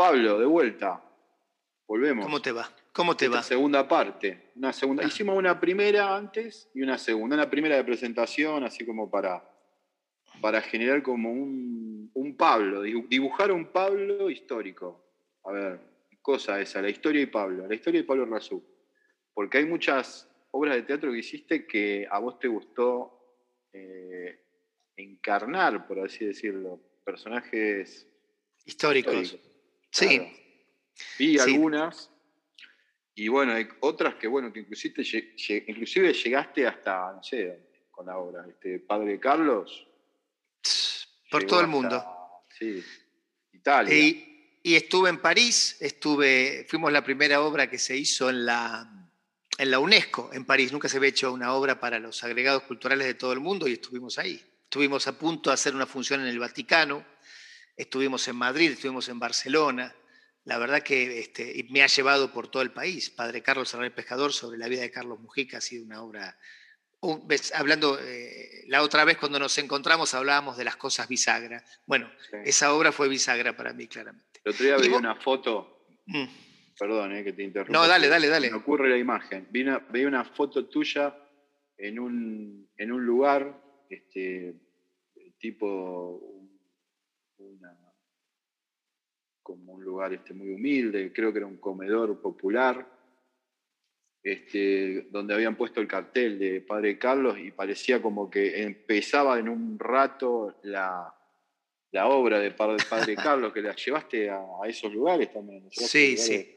Pablo, de vuelta. Volvemos. ¿Cómo te va? ¿Cómo te va? Segunda parte. Una segunda. Ah. Hicimos una primera antes y una segunda. Una primera de presentación, así como para, para generar como un, un Pablo, dibu- dibujar un Pablo histórico. A ver, cosa esa, la historia y Pablo, la historia de Pablo Razú. Porque hay muchas obras de teatro que hiciste que a vos te gustó eh, encarnar, por así decirlo, personajes Históricos. históricos. Sí. Claro. Vi Sí. algunas y bueno, hay otras que bueno, que inclusive, inclusive llegaste hasta, no sé, con la obra, este Padre Carlos. Por todo el hasta, mundo. Sí, Italia. Y, y estuve en París, estuve, fuimos la primera obra que se hizo en la, en la UNESCO, en París. Nunca se había hecho una obra para los agregados culturales de todo el mundo y estuvimos ahí. Estuvimos a punto de hacer una función en el Vaticano, estuvimos en Madrid, estuvimos en Barcelona. La verdad que este, y me ha llevado por todo el país. Padre Carlos Herrera Pescador sobre la vida de Carlos Mujica ha sido una obra un- ves, hablando, eh, la otra vez cuando nos encontramos hablábamos de las cosas bisagra. Bueno, Sí. esa obra fue bisagra para mí, claramente. El otro día ¿Y veía vos? una foto, Mm. perdón eh, que te interrumpa. No, dale, dale, dale. Me ocurre la imagen. Vi una- veía una foto tuya en un, en un lugar, este, tipo una, como un lugar este, muy humilde, creo que era un comedor popular, este, donde habían puesto el cartel de Padre Carlos y parecía como que empezaba en un rato la, la obra de Padre, Padre Carlos, que la llevaste a, a esos lugares también. Sí, lugares sí.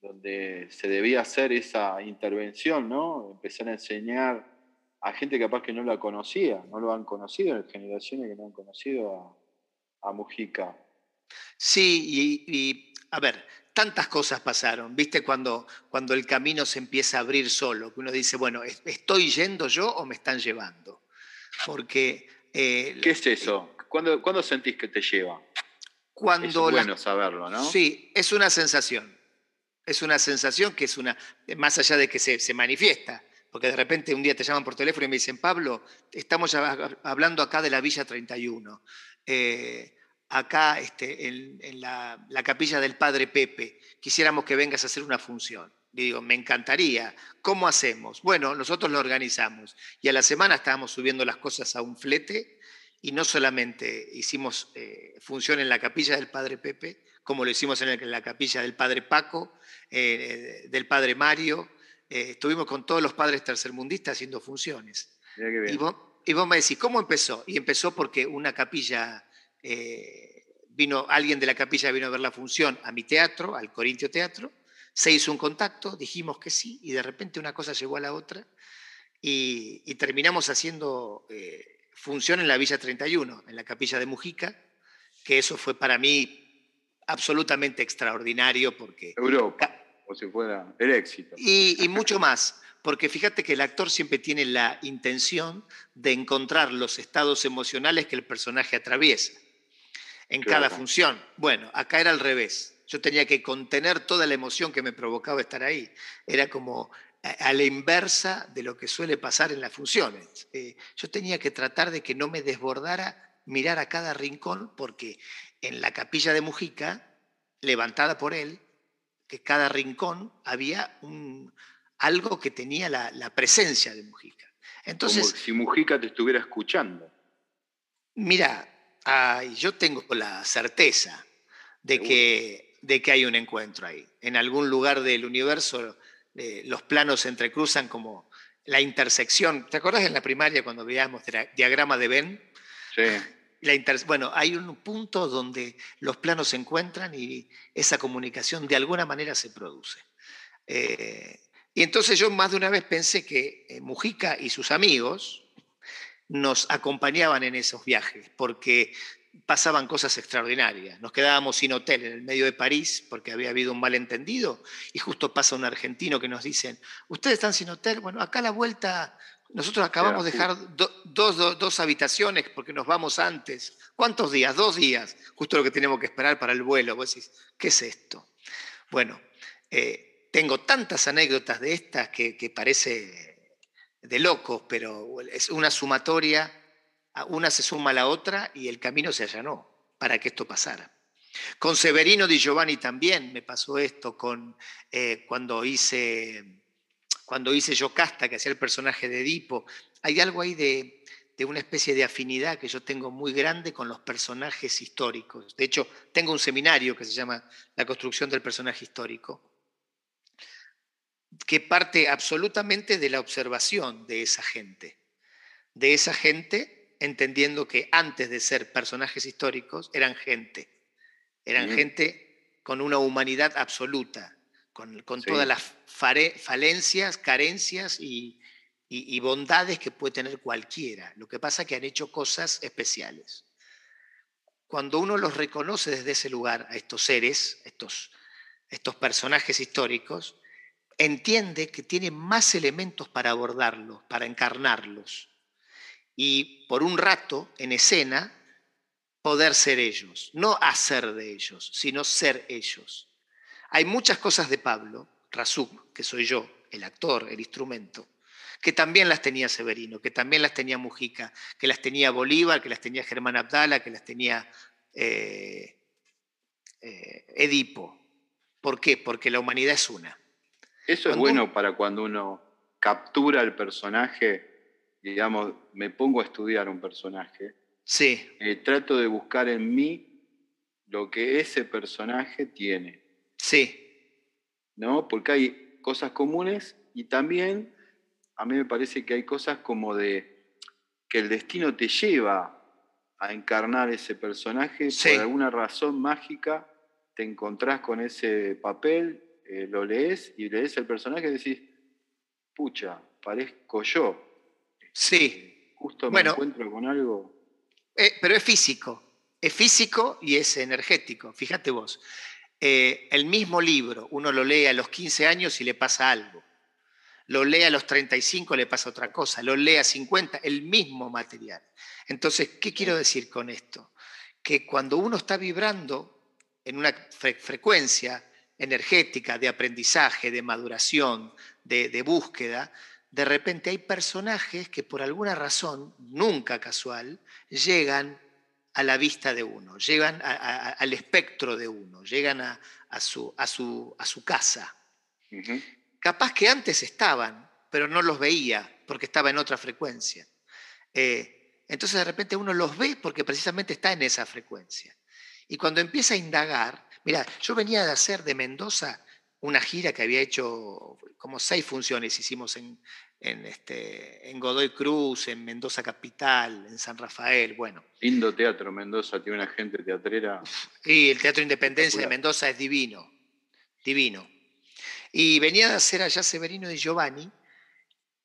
Donde se debía hacer esa intervención, ¿no? Empezar a enseñar a gente capaz que no la conocía, no lo han conocido, generaciones que no han conocido a, a Mujica. Sí, y, y, a ver, tantas cosas pasaron, ¿viste? Cuando, cuando el camino se empieza a abrir solo, que uno dice, bueno, ¿es- ¿estoy yendo yo o me están llevando? Porque eh, ¿Qué es eso? ¿Cuándo, cuándo sentís que te lleva? cuando es las bueno saberlo, ¿no? Sí, es una sensación. Es una sensación que es una, más allá de que se, se manifiesta, porque de repente un día te llaman por teléfono y me dicen, Pablo, estamos hablando acá de la Villa 31, eh, acá este, en, en la, la capilla del Padre Pepe, quisiéramos que vengas a hacer una función. Y digo, me encantaría. ¿Cómo hacemos? Bueno, nosotros lo organizamos. Y a la semana estábamos subiendo las cosas a un flete y no solamente hicimos eh, función en la capilla del Padre Pepe, como lo hicimos en, el- en la capilla del Padre Paco, eh, del Padre Mario, eh, estuvimos con todos los padres tercermundistas haciendo funciones. Y vos, y vos me decís, ¿cómo empezó? Y empezó porque una capilla, eh, vino, alguien de la capilla vino a ver la función a mi teatro, al Corintio Teatro, se hizo un contacto, dijimos que sí, y de repente una cosa llevó a la otra, y, y terminamos haciendo eh, función en la Villa 31, en la capilla de Mujica, que eso fue para mí absolutamente extraordinario porque Europa, o si fuera el éxito. y, y mucho más, porque fíjate que el actor siempre tiene la intención de encontrar los estados emocionales que el personaje atraviesa en Claro. cada función. Bueno, acá era al revés. Yo tenía que contener toda la emoción que me provocaba estar ahí. Era como a, a la inversa de lo que suele pasar en las funciones. Eh, yo tenía que tratar de que no me desbordara mirar a cada rincón, porque en la capilla de Mujica, levantada por él, que cada rincón había un, algo que tenía la, la presencia de Mujica. Entonces, Como si Mujica te estuviera escuchando. mira, yo tengo la certeza de que, de que hay un encuentro ahí. En algún lugar del universo eh, los planos se entrecruzan como la intersección. ¿Te acuerdas en la primaria cuando veíamos diagrama de Venn? Sí. La inter- bueno, hay un punto donde los planos se encuentran y esa comunicación de alguna manera se produce. Eh, y entonces yo más de una vez pensé que eh, Mujica y sus amigos nos acompañaban en esos viajes, porque pasaban cosas extraordinarias. Nos quedábamos sin hotel en el medio de París porque había habido un malentendido y justo pasa un argentino que nos dicen, ustedes están sin hotel, bueno, acá a la vuelta nosotros acabamos de dejar do- dos, do- dos habitaciones porque nos vamos antes. ¿Cuántos días? Dos días. Justo lo que tenemos que esperar para el vuelo. Vos decís, ¿qué es esto? Bueno, eh, tengo tantas anécdotas de estas que, parece de locos, pero es una sumatoria, una se suma a la otra y el camino se allanó para que esto pasara. Con Severino di Giovanni también me pasó esto, con, eh, cuando, hice, cuando hice Yocasta, que hacía el personaje de Edipo. Hay algo ahí de, de una especie de afinidad que yo tengo muy grande con los personajes históricos. De hecho, tengo un seminario que se llama La construcción del personaje histórico, que parte absolutamente de la observación de esa gente. De esa gente entendiendo que antes de ser personajes históricos eran gente eran gente con una humanidad absoluta, con, todas las falencias, carencias y, bondades que puede tener cualquiera. Lo que pasa es que han hecho cosas especiales. Cuando uno los reconoce desde ese lugar, a estos seres, estos, estos personajes históricos, entiende que tiene más elementos para abordarlos, para encarnarlos. Y por un rato, en escena, poder ser ellos, no hacer de ellos, sino ser ellos. Hay muchas cosas de Pablo, Razuk, que soy yo, el actor, el instrumento, que también las tenía Severino, que también las tenía Mujica, que las tenía Bolívar, que las tenía Germán Abdala, que las tenía eh, eh, Edipo. ¿Por qué? Porque la humanidad es una. Eso es bueno para cuando uno captura el personaje, digamos, me pongo a estudiar un personaje Sí. Eh, trato de buscar en mí lo que ese personaje tiene. Sí. ¿No? Porque hay cosas comunes y también a mí me parece que hay cosas como de que el destino te lleva a encarnar ese personaje por alguna razón mágica, te encontrás con ese papel, eh, lo lees y lees el personaje y decís, pucha, parezco yo. Sí. Justo me encuentro con algo. Eh, pero es físico, es físico y es energético. Fíjate vos, eh, el mismo libro, uno lo lee a los 15 años y le pasa algo. Lo lee a los 35, le pasa otra cosa. Lo lee a 50, el mismo material. Entonces, ¿qué quiero decir con esto? Que cuando uno está vibrando en una frecuencia energética de aprendizaje, de maduración, de búsqueda, de repente hay personajes que por alguna razón, nunca casual, llegan a la vista de uno, llegan al espectro de uno, llegan a, su, casa. Capaz que antes estaban, pero no los veía porque estaba en otra frecuencia. Eh, entonces de repente uno los ve porque precisamente está en esa frecuencia. Y cuando empieza a indagar, mira, yo venía de hacer de Mendoza una gira que había hecho como seis funciones, hicimos en, en, este, en Godoy Cruz, en Mendoza Capital, en San Rafael, bueno. Lindo teatro, Mendoza, tiene una gente teatrera. Y el Teatro Independencia de Mendoza es divino, divino. Y venía de hacer allá Severino de Giovanni,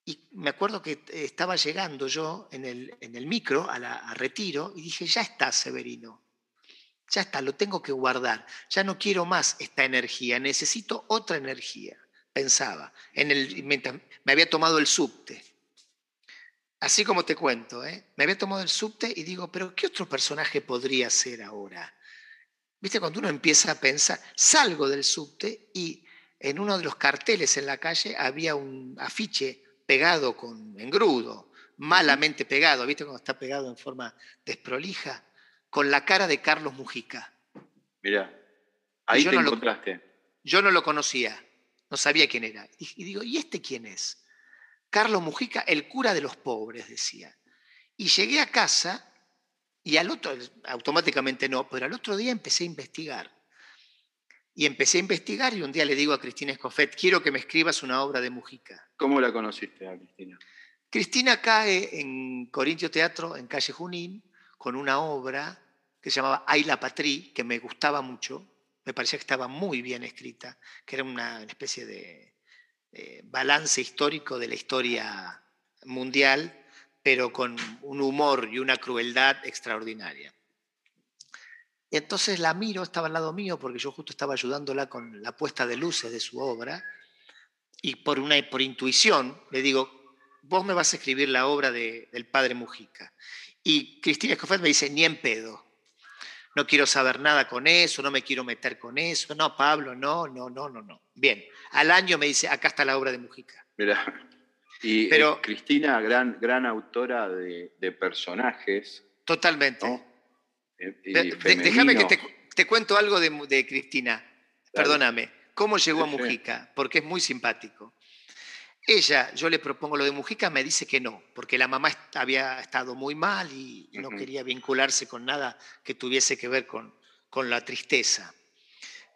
y me acuerdo que estaba llegando yo en el, en el micro a, la, a retiro y dije, ya está Severino, ya está, lo tengo que guardar, ya no quiero más esta energía, necesito otra energía pensaba, en el, me había tomado el subte. Así como te cuento, ¿eh? me había tomado el subte y digo, pero ¿qué otro personaje podría ser ahora? Viste, cuando uno empieza a pensar, salgo del subte y en uno de los carteles en la calle había un afiche pegado con engrudo, malamente pegado, ¿viste cuando está pegado en forma desprolija? Con la cara de Carlos Mujica. Mira, ahí te encontraste. yo no lo conocía. No sabía quién era. Y digo, ¿y este quién es? Carlos Mujica, el cura de los pobres, decía. Y llegué a casa y al otro, automáticamente no, pero al otro día empecé a investigar. Y empecé a investigar y un día le digo a Cristina Escofet, quiero que me escribas una obra de Mujica. ¿Cómo la conociste a Cristina? Cristina cae en Corintio Teatro, en calle Junín, con una obra que se llamaba Ay la Patrí, que me gustaba mucho, me parecía que estaba muy bien escrita, que era una especie de balance histórico de la historia mundial, pero con un humor y una crueldad extraordinaria. Entonces la miro, estaba al lado mío, porque yo justo estaba ayudándola con la puesta de luces de su obra, y por, una, por intuición le digo, vos me vas a escribir la obra del padre Mujica. Y Cristina Escofet me dice, ni en pedo no quiero saber nada con eso, no me quiero meter con eso, no, Pablo, no, no, no, no, no. Bien, al año me dice, acá está la obra de Mujica. Mira, y eh, Pero, Cristina, gran, gran autora de, personajes. Totalmente. Eh, déjame que te, te cuento algo de, Cristina. Perdóname. ¿Cómo llegó a Mujica? Porque es muy simpático. Ella, yo le propongo lo de Mujica, me dice que no, porque la mamá había estado muy mal y, no quería vincularse con nada que tuviese que ver con, con la tristeza.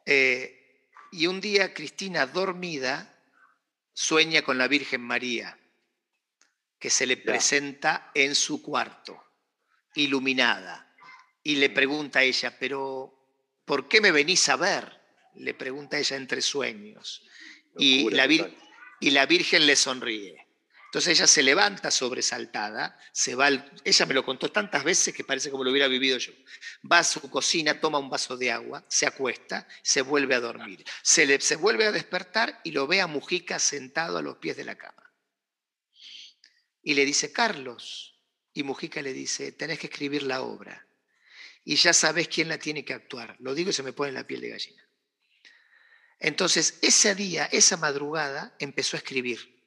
Eh, y un día Cristina, dormida, sueña con la Virgen María, que se le presenta en su cuarto, iluminada, y le pregunta a ella, pero ¿por qué me venís a ver? Le pregunta ella entre sueños. y la, y la Virgen le sonríe. Entonces ella se levanta sobresaltada, se va ella me lo contó tantas veces que parece como lo hubiera vivido yo. Va a su cocina, toma un vaso de agua, se acuesta, se vuelve a dormir. Se, se vuelve a despertar y lo ve a Mujica sentado a los pies de la cama. Y le dice, Carlos. Y Mujica le dice, tenés que escribir la obra. Y ya sabes quién la tiene que actuar. Lo digo y se me pone la piel de gallina. Entonces, ese día, esa madrugada, empezó a escribir.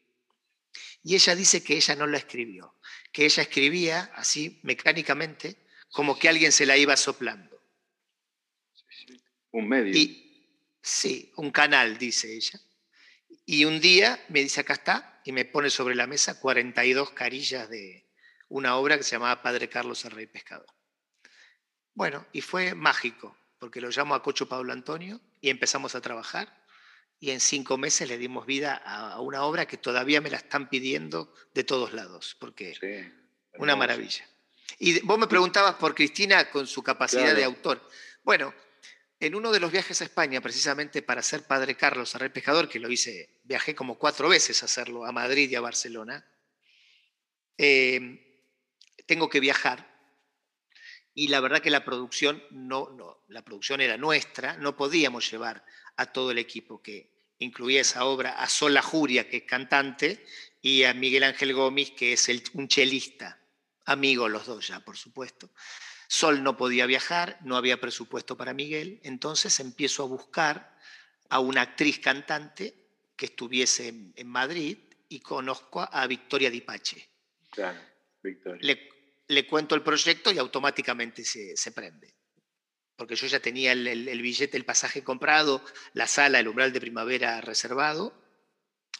Y ella dice que ella no la escribió, que ella escribía así mecánicamente, como que alguien se la iba soplando. Un medio. sí, un canal, dice ella. Y un día me dice, acá está, y me pone sobre la mesa 42 carillas de una obra que se llamaba Padre Carlos el Rey Pescador. Bueno, y fue mágico, porque lo llamo a Cocho Pablo Antonio y empezamos a trabajar y en cinco meses le dimos vida a una obra que todavía me la están pidiendo de todos lados, porque una maravilla. Y vos me preguntabas por Cristina con su capacidad de autor. Bueno, en uno de los viajes a España, precisamente para ser Padre Carlos, a Rey Pescador, que lo hice, viajé como cuatro veces a hacerlo, a Madrid y a Barcelona, eh, tengo que viajar y la verdad que la producción no, no, la producción era nuestra, no podíamos llevar a todo el equipo que incluía esa obra, a Sola Juria, que es cantante, y a Miguel Ángel Gómez, que es el, un chelista, amigo los dos ya, por supuesto. Sol no podía viajar, no había presupuesto para Miguel, entonces empiezo a buscar a una actriz cantante que estuviese en, Madrid y conozco a Victoria Dipache. Claro, Victoria. Le, le cuento el proyecto y automáticamente se, prende. Porque yo ya tenía el, billete, el pasaje comprado, la sala, el umbral de primavera reservado,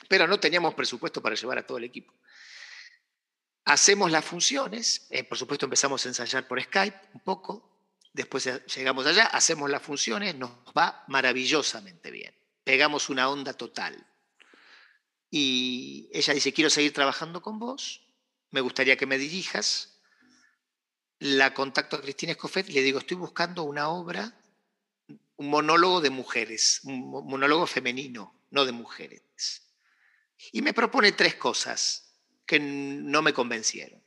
pero no teníamos presupuesto para llevar a todo el equipo. Hacemos las funciones, eh, por supuesto empezamos a ensayar por Skype un poco, después llegamos allá, hacemos las funciones, nos va maravillosamente bien, pegamos una onda total. Y ella dice, quiero seguir trabajando con vos, me gustaría que me dirijas, la contacto a Cristina Escofet y le digo, estoy buscando una obra, un monólogo de mujeres, un monólogo femenino, no de mujeres. Y me propone tres cosas que no me convencieron.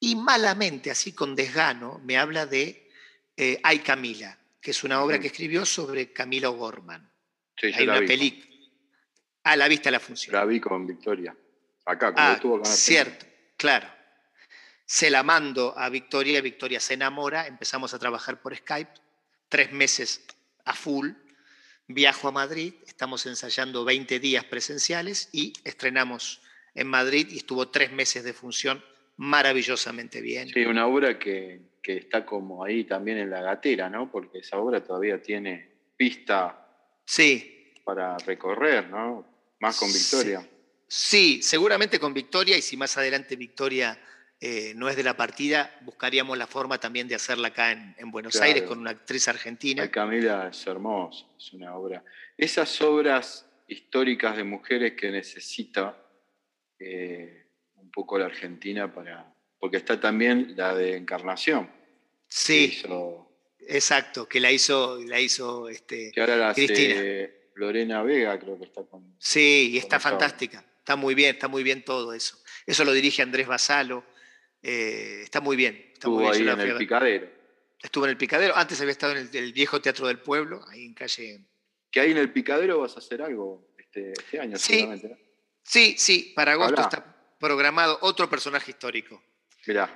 Y malamente, así con desgano, me habla de eh, Ay Camila, que es una obra que escribió sobre Camilo Gorman. Sí, Hay una película. Ah, la vista la función. La vi con Victoria. Acá, cuando ah, estuvo con Cierto, claro se la mando a Victoria, Victoria se enamora, empezamos a trabajar por Skype, tres meses a full, viajo a Madrid, estamos ensayando 20 días presenciales y estrenamos en Madrid y estuvo tres meses de función maravillosamente bien. Sí, una obra que, está como ahí también en la gatera, ¿no? Porque esa obra todavía tiene pista sí. para recorrer, ¿no? Más con Victoria. sí, seguramente con Victoria y si más adelante Victoria eh, no es de la partida, buscaríamos la forma también de hacerla acá en, Buenos Aires con una actriz argentina. Camila es hermosa, es una obra. Esas obras históricas de mujeres que necesita eh, un poco la Argentina para. Porque está también la de Encarnación. Sí. exacto, que la hizo, la hizo este, que ahora la Cristina. Lorena Vega, creo que está con. Sí, y está fantástica. Está muy bien, está muy bien todo eso. Eso lo dirige Andrés Basalo. Eh, está muy bien. Estuvo ahí en el Picadero. Estuvo en el Picadero. Antes había estado en el, viejo Teatro del Pueblo, ahí en calle. Que ahí en el Picadero vas a hacer algo este, este año, sí, Sí, sí, para agosto está programado otro personaje histórico. Mirá.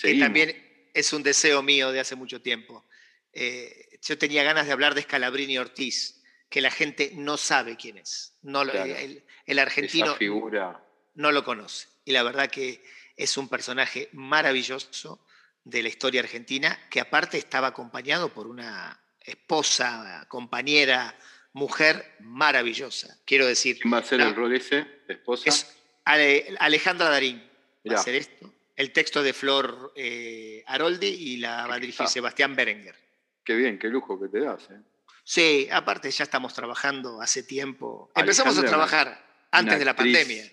que también es un deseo mío de hace mucho tiempo. Eh, yo tenía ganas de hablar de Scalabrini Ortiz, que la gente no sabe quién es. No, el, el, argentino figura. no lo conoce. Y la verdad que es un personaje maravilloso, de la historia argentina, que aparte estaba acompañado por una esposa, compañera, mujer maravillosa. Quiero decir. ¿Quién va a ser el rol ese de esposa? Es Alejandra Darín. Va a hacer esto. El texto de Flor eh, Aroldi y la va a dirigir Sebastián Berenguer. Qué bien, qué lujo que te das. ¿eh? Sí, aparte ya estamos trabajando hace tiempo. Empezamos a trabajar antes de la pandemia.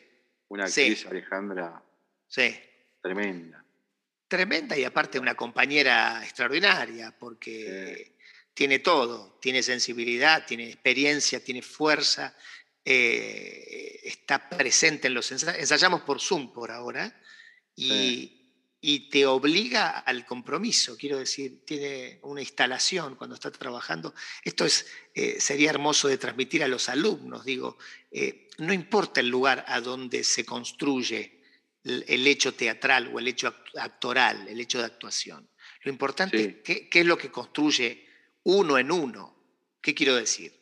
Una actriz, Alejandra. Sí. Tremenda. Tremenda y aparte una compañera extraordinaria, porque tiene todo, tiene sensibilidad, tiene experiencia, tiene fuerza, eh, está presente en los ensayos. Ensayamos por Zoom por ahora y, te obliga al compromiso, quiero decir, tiene una instalación cuando está trabajando. Esto es, eh, sería hermoso de transmitir a los alumnos, digo, eh, no importa el lugar a donde se construye el, hecho teatral o el hecho actoral, el hecho de actuación. Lo importante es qué, qué es lo que construye uno en uno. ¿Qué quiero decir?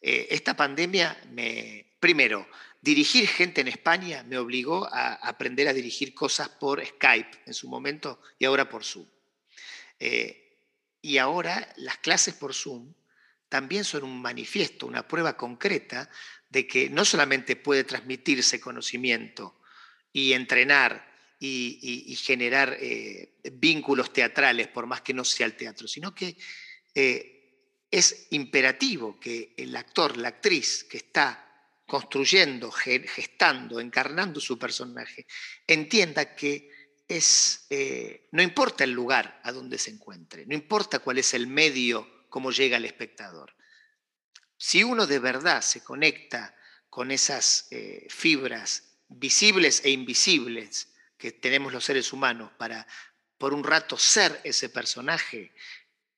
Eh, esta pandemia me, primero, dirigir gente en España me obligó a aprender a dirigir cosas por Skype en su momento y ahora por Zoom. Eh, y ahora las clases por Zoom también son un manifiesto, una prueba concreta de que no solamente puede transmitirse conocimiento y entrenar y, generar eh, vínculos teatrales, por más que no sea el teatro, sino que es imperativo que el actor, la actriz que está construyendo, gestando, encarnando su personaje, entienda que es, eh, no importa el lugar a donde se encuentre, no importa cuál es el medio, cómo llega el espectador. Si uno de verdad se conecta con esas eh, fibras visibles e invisibles que tenemos los seres humanos para por un rato ser ese personaje,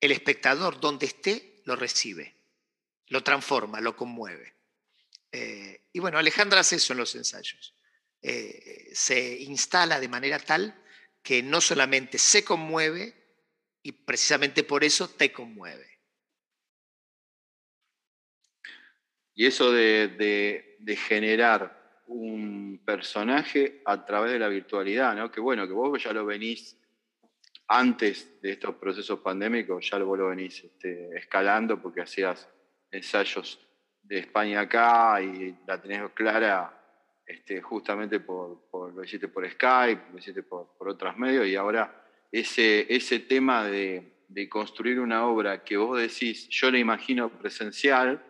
el espectador donde esté lo recibe, lo transforma, lo conmueve. Eh, y bueno, Alejandra hace eso en los ensayos. Eh, se instala de manera tal que no solamente se conmueve, y precisamente por eso te conmueve. Y eso de, generar un personaje a través de la virtualidad, ¿no? Que bueno, que vos ya lo venís antes de estos procesos pandémicos, ya vos lo venís este, escalando porque hacías ensayos de España acá y la tenés clara este, justamente por, lo hiciste por Skype, lo hiciste por, otros medios y ahora ese, ese tema de, construir una obra que vos decís, yo la imagino presencial,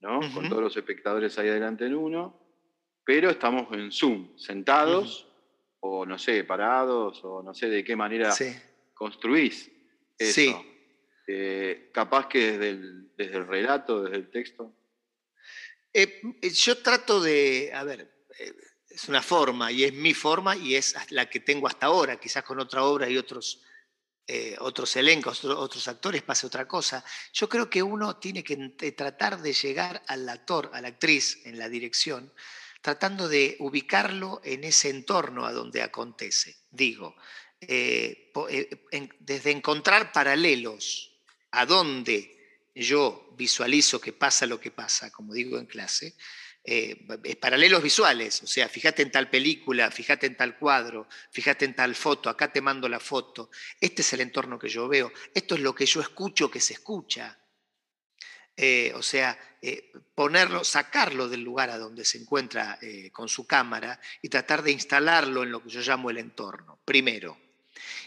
¿no? con todos los espectadores ahí adelante en uno, pero estamos en Zoom, sentados o no sé, parados, o no sé de qué manera construís eso. Sí. Eh, capaz que desde el, desde el, relato, desde el texto. Eh, yo trato de, a ver, eh, es una forma y es mi forma y es la que tengo hasta ahora, quizás con otra obra y otros, otros elencos, otros actores pase otra cosa. Yo creo que uno tiene que tratar de llegar al actor, a la actriz en la dirección, tratando de ubicarlo en ese entorno a donde acontece. Digo, eh, eh, desde encontrar paralelos a donde yo visualizo que pasa lo que pasa, como digo en clase, eh, paralelos visuales, o sea, fíjate en tal película, fíjate en tal cuadro, fíjate en tal foto, acá te mando la foto, este es el entorno que yo veo, esto es lo que yo escucho que se escucha. Eh, o sea, eh, ponerlo, sacarlo del lugar a donde se encuentra eh, con su cámara y tratar de instalarlo en lo que yo llamo el entorno, primero.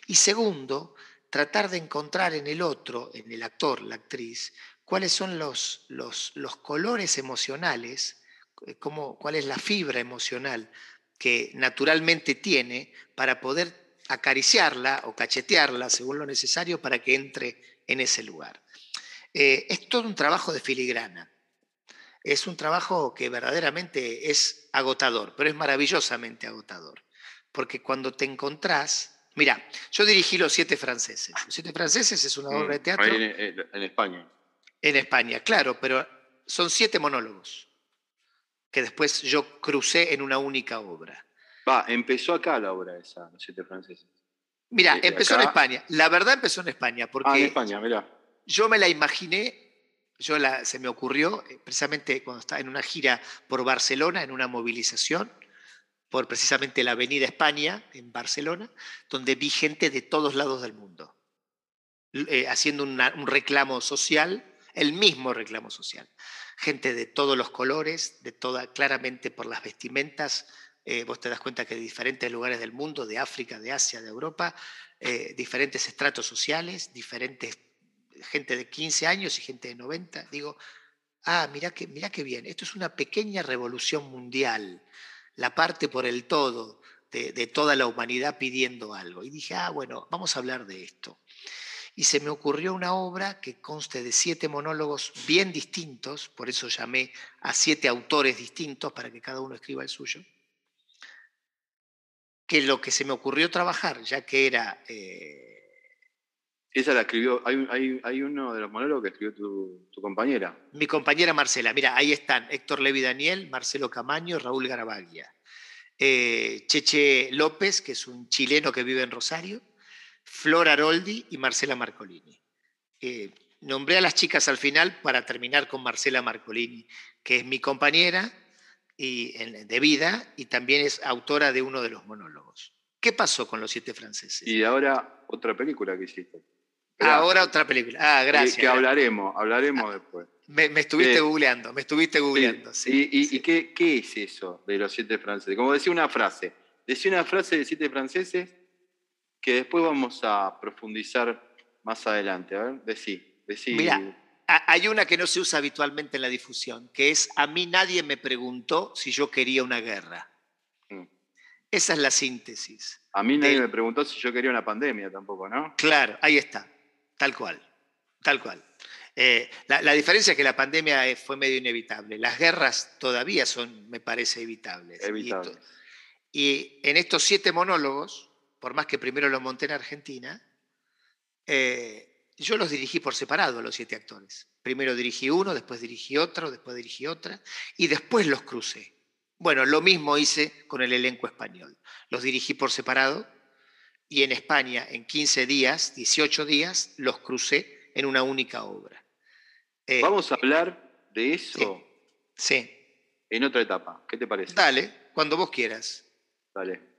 Y segundo, tratar de encontrar en el otro, en el actor, la actriz, cuáles son los, los, colores emocionales, cómo, cuál es la fibra emocional que naturalmente tiene para poder acariciarla o cachetearla según lo necesario para que entre en ese lugar. Eh, es todo un trabajo de filigrana. Es un trabajo que verdaderamente es agotador, pero es maravillosamente agotador. Porque cuando te encontrás, mira, yo dirigí Los Siete Franceses. Los Siete Franceses es una obra de mm, teatro. En, España. En España, claro, pero son siete monólogos que después yo crucé en una única obra. Va, empezó acá la obra esa, Los Siete Franceses. Mira, empezó en España. La verdad empezó en España. Porque ah, en España, mira yo me la imaginé, yo se me ocurrió eh, precisamente cuando estaba en una gira por Barcelona, en una movilización, por precisamente la Avenida España, en Barcelona, donde vi gente de todos lados del mundo, eh, haciendo un reclamo social, el mismo reclamo social. Gente de todos los colores, de toda, claramente por las vestimentas, eh, vos te das cuenta que de diferentes lugares del mundo, de África, de Asia, de Europa, eh, diferentes estratos sociales, diferentes, gente de 15 años y gente de 90. Digo, ah, mira que, mira qué bien, esto es una pequeña revolución mundial la parte por el todo de, toda la humanidad pidiendo algo. Y dije, ah, bueno, vamos a hablar de esto. Y se me ocurrió una obra que conste de siete monólogos bien distintos, por eso llamé a siete autores distintos para que cada uno escriba el suyo, que lo que se me ocurrió trabajar, ya que era... Eh, esa la escribió, hay, uno de los monólogos que escribió tu, tu, compañera. Mi compañera Marcela, mira, ahí están Héctor Levi Daniel, Marcelo Camaño, Raúl Garabaglia. Eh, Cheche López, que es un chileno que vive en Rosario, Flor Aroldi y Marcela Marcolini. Eh, nombré a las chicas al final para terminar con Marcela Marcolini, que es mi compañera y, de vida y también es autora de uno de los monólogos. ¿Qué pasó con los siete franceses? Y ahora otra película que hiciste. Ahora otra película. Ah, gracias. Que, hablaremos, hablaremos ah, después. Me, estuviste eh, googleando, me estuviste googleando. ¿Y, qué, es eso de los siete franceses? Como decía una frase, decía una frase de siete franceses que después vamos a profundizar más adelante. A ver, decí, decí. Mira, hay una que no se usa habitualmente en la difusión, que es a mí nadie me preguntó si yo quería una guerra. Mm. Esa es la síntesis. A mí nadie me preguntó si yo quería una pandemia tampoco, ¿no? Claro, ahí está. Tal cual, tal cual. Eh, la, diferencia es que la pandemia fue medio inevitable. Las guerras todavía son, me parece, evitables. Y, en estos siete monólogos, por más que primero los monté en Argentina, eh, yo los dirigí por separado a los siete actores. Primero dirigí uno, después dirigí otro, después dirigí otra, y después los crucé. Bueno, lo mismo hice con el elenco español. Los dirigí por separado y en España en 15 días, 18 días, los crucé en una única obra. Eh, Vamos a hablar de eso sí, en otra etapa. ¿Qué te parece? Dale, cuando vos quieras. Dale.